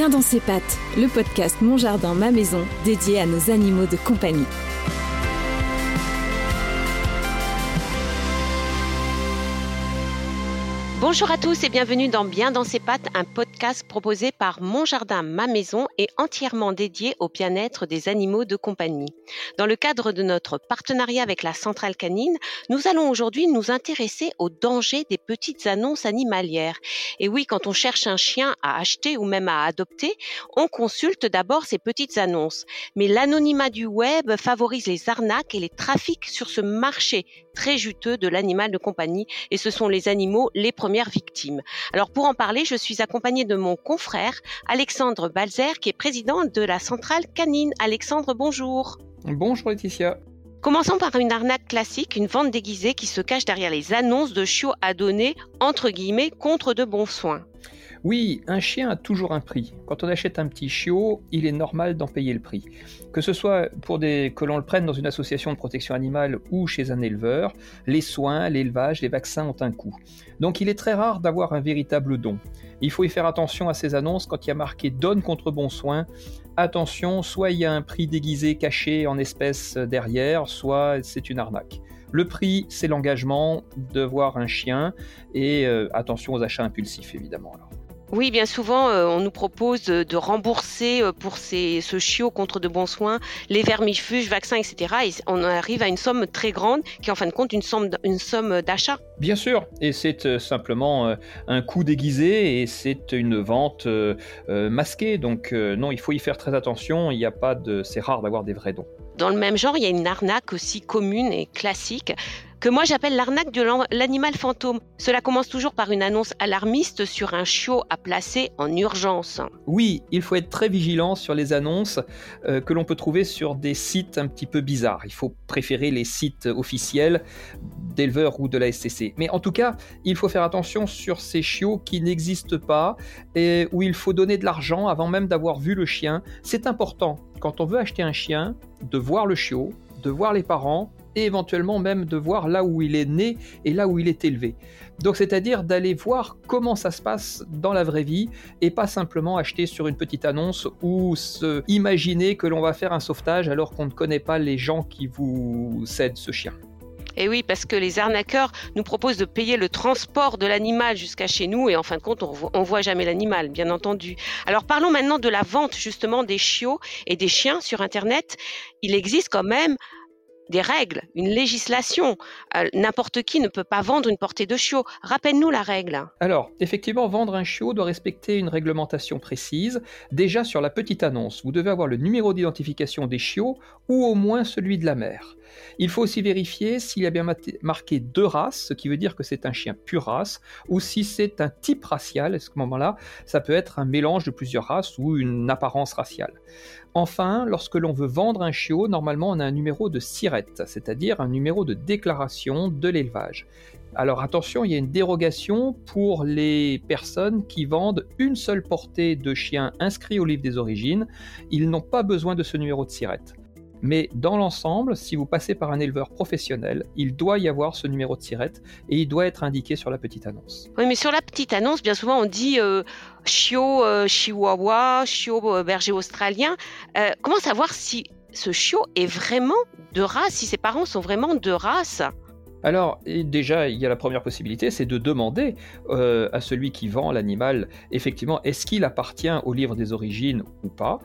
Bien dans ses pattes, le podcast Mon Jardin, ma maison, dédié à nos animaux de compagnie. Bonjour à tous et bienvenue dans Bien dans ses pattes, un podcast proposé par Mon Jardin, ma maison et entièrement dédié au bien-être des animaux de compagnie. Dans le cadre de notre partenariat avec la centrale canine, nous allons aujourd'hui nous intéresser aux dangers des petites annonces animalières. Et oui, quand on cherche un chien à acheter ou même à adopter, on consulte d'abord ces petites annonces. Mais l'anonymat du web favorise les arnaques et les trafics sur ce marché très juteux de l'animal de compagnie et ce sont les animaux les premières victimes. Alors pour en parler, je suis accompagnée de mon confrère Alexandre Balzer qui est président de la centrale canine. Alexandre, bonjour. Bonjour Laetitia. Commençons par une arnaque classique, une vente déguisée qui se cache derrière les annonces de chiots à donner, entre guillemets, contre de bons soins. Oui, un chien a toujours un prix. Quand on achète un petit chiot, il est normal d'en payer le prix. Que ce soit pour des, que l'on le prenne dans une association de protection animale ou chez un éleveur, les soins, l'élevage, les vaccins ont un coût. Donc il est très rare d'avoir un véritable don. Il faut y faire attention à ces annonces quand il y a marqué donne contre bon soin. Attention, soit il y a un prix déguisé caché en espèces derrière, soit c'est une arnaque. Le prix, c'est l'engagement de voir un chien et euh, attention aux achats impulsifs évidemment. Oui, bien souvent, euh, on nous propose de, rembourser euh, pour ces, ce chiot contre de bons soins les vermifuges, vaccins, etc. Et on arrive à une somme très grande qui est en fin de compte une somme, une somme d'achat. Bien sûr, et c'est euh, simplement un coût déguisé et c'est une vente masquée. Donc non, il faut y faire très attention. Il n'y a pas de, c'est rare d'avoir des vrais dons. Dans le même genre, il y a une arnaque aussi commune et classique que moi j'appelle l'arnaque de l'animal fantôme. Cela commence toujours par une annonce alarmiste sur un chiot à placer en urgence. Oui, il faut être très vigilant sur les annonces euh, que l'on peut trouver sur des sites un petit peu bizarres. Il faut préférer les sites officiels d'éleveurs ou de la SCC. Mais en tout cas, il faut faire attention sur ces chiots qui n'existent pas et où il faut donner de l'argent avant même d'avoir vu le chien. C'est important quand on veut acheter un chien de voir le chiot, de voir les parents et éventuellement même de voir là où il est né et là où il est élevé. Donc c'est-à-dire d'aller voir comment ça se passe dans la vraie vie et pas simplement acheter sur une petite annonce ou se imaginer que l'on va faire un sauvetage alors qu'on ne connaît pas les gens qui vous cèdent ce chien. Et oui, parce que les arnaqueurs nous proposent de payer le transport de l'animal jusqu'à chez nous et en fin de compte, on ne voit jamais l'animal, bien entendu. Alors parlons maintenant de la vente justement des chiots et des chiens sur Internet. Il existe quand même des règles, une législation. Euh, n'importe qui ne peut pas vendre une portée de chiot. Rappelle-nous la règle. Alors, effectivement, vendre un chiot doit respecter une réglementation précise. Déjà sur la petite annonce, vous devez avoir le numéro d'identification des chiots ou au moins celui de la mère. Il faut aussi vérifier s'il y a bien marqué deux races, ce qui veut dire que c'est un chien pure race, ou si c'est un type racial. À ce moment-là, ça peut être un mélange de plusieurs races ou une apparence raciale. Enfin, lorsque l'on veut vendre un chiot, normalement on a un numéro de SIRET, c'est-à-dire un numéro de déclaration de l'élevage. Alors attention, il y a une dérogation pour les personnes qui vendent une seule portée de chiens inscrits au livre des origines. Ils n'ont pas besoin de ce numéro de SIRET. Mais dans l'ensemble, si vous passez par un éleveur professionnel, il doit y avoir ce numéro de sirette et il doit être indiqué sur la petite annonce. Oui, mais sur la petite annonce, bien souvent on dit euh, chiot euh, chihuahua, chiot euh, berger australien. comment savoir si ce chiot est vraiment de race, si ses parents sont vraiment de race? Alors, déjà, il y a la première possibilité, c'est de demander euh, à celui qui vend l'animal, effectivement, est-ce qu'il appartient au livre des origines ou pas?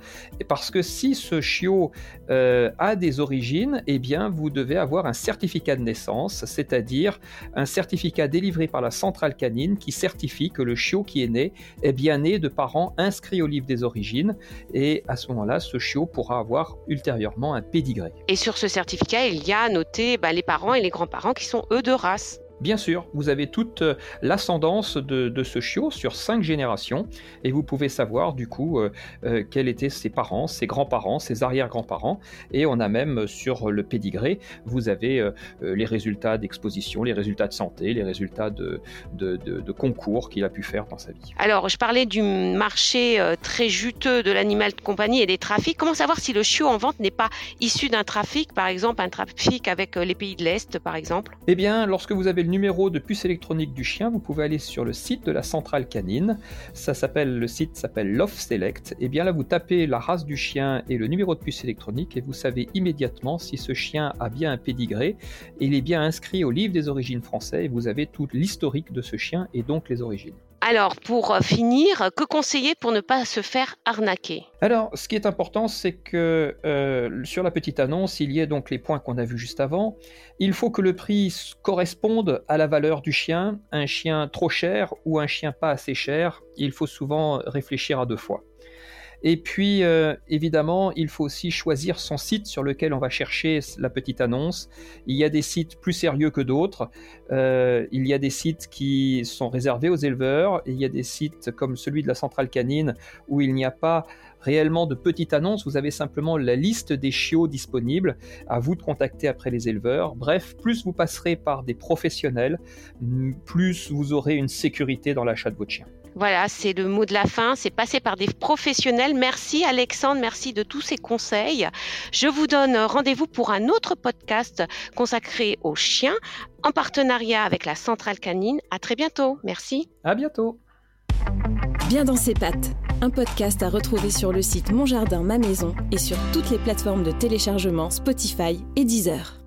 Parce que si ce chiot euh, a des origines, eh bien, vous devez avoir un certificat de naissance, c'est-à-dire un certificat délivré par la centrale canine qui certifie que le chiot qui est né est bien né de parents inscrits au livre des origines, et à ce moment-là, ce chiot pourra avoir ultérieurement un pédigré. Et sur ce certificat, il y a noté bah, les parents et les grands-parents qui sont eux de race. Bien sûr, vous avez toute euh, l'ascendance de, ce chiot sur cinq générations et vous pouvez savoir du coup euh, euh, quels étaient ses parents, ses grands-parents, ses arrière-grands-parents et on a même sur le pédigré, vous avez les résultats d'exposition, les résultats de santé, les résultats de, de, concours qu'il a pu faire dans sa vie. Alors, je parlais du marché très juteux de l'animal de compagnie et des trafics. Comment savoir si le chiot en vente n'est pas issu d'un trafic, par exemple un trafic avec les pays de l'Est, par exemple? Eh bien, lorsque vous avez le numéro de puce électronique du chien, vous pouvez aller sur le site de la centrale canine. Ça s'appelle le site s'appelle Love Select. Et eh bien là, vous tapez la race du chien et le numéro de puce électronique et vous savez immédiatement si ce chien a bien un pédigré. Et il est bien inscrit au livre des origines français et vous avez tout l'historique de ce chien et donc les origines. Alors, pour euh, finir, que conseiller pour ne pas se faire arnaquer? Alors, ce qui est important, c'est que euh, sur la petite annonce, il y ait donc les points qu'on a vus juste avant. Il faut que le prix corresponde à la valeur du chien. Un chien trop cher ou un chien pas assez cher, il faut souvent réfléchir à deux fois. Et puis, euh, évidemment, il faut aussi choisir son site sur lequel on va chercher la petite annonce. Il y a des sites plus sérieux que d'autres. Euh, il y a des sites qui sont réservés aux éleveurs. Il y a des sites comme celui de la centrale canine où il n'y a pas réellement de petite annonce, vous avez simplement la liste des chiots disponibles, à vous de contacter après les éleveurs. Bref, plus vous passerez par des professionnels, plus vous aurez une sécurité dans l'achat de votre chien. Voilà, c'est le mot de la fin, c'est passer par des professionnels. Merci Alexandre, merci de tous ces conseils. Je vous donne rendez-vous pour un autre podcast consacré aux chiens en partenariat avec la Centrale Canine. À très bientôt. Merci. À bientôt. Bien dans ses pattes, un podcast à retrouver sur le site Mon Jardin, ma maison et sur toutes les plateformes de téléchargement Spotify et Deezer.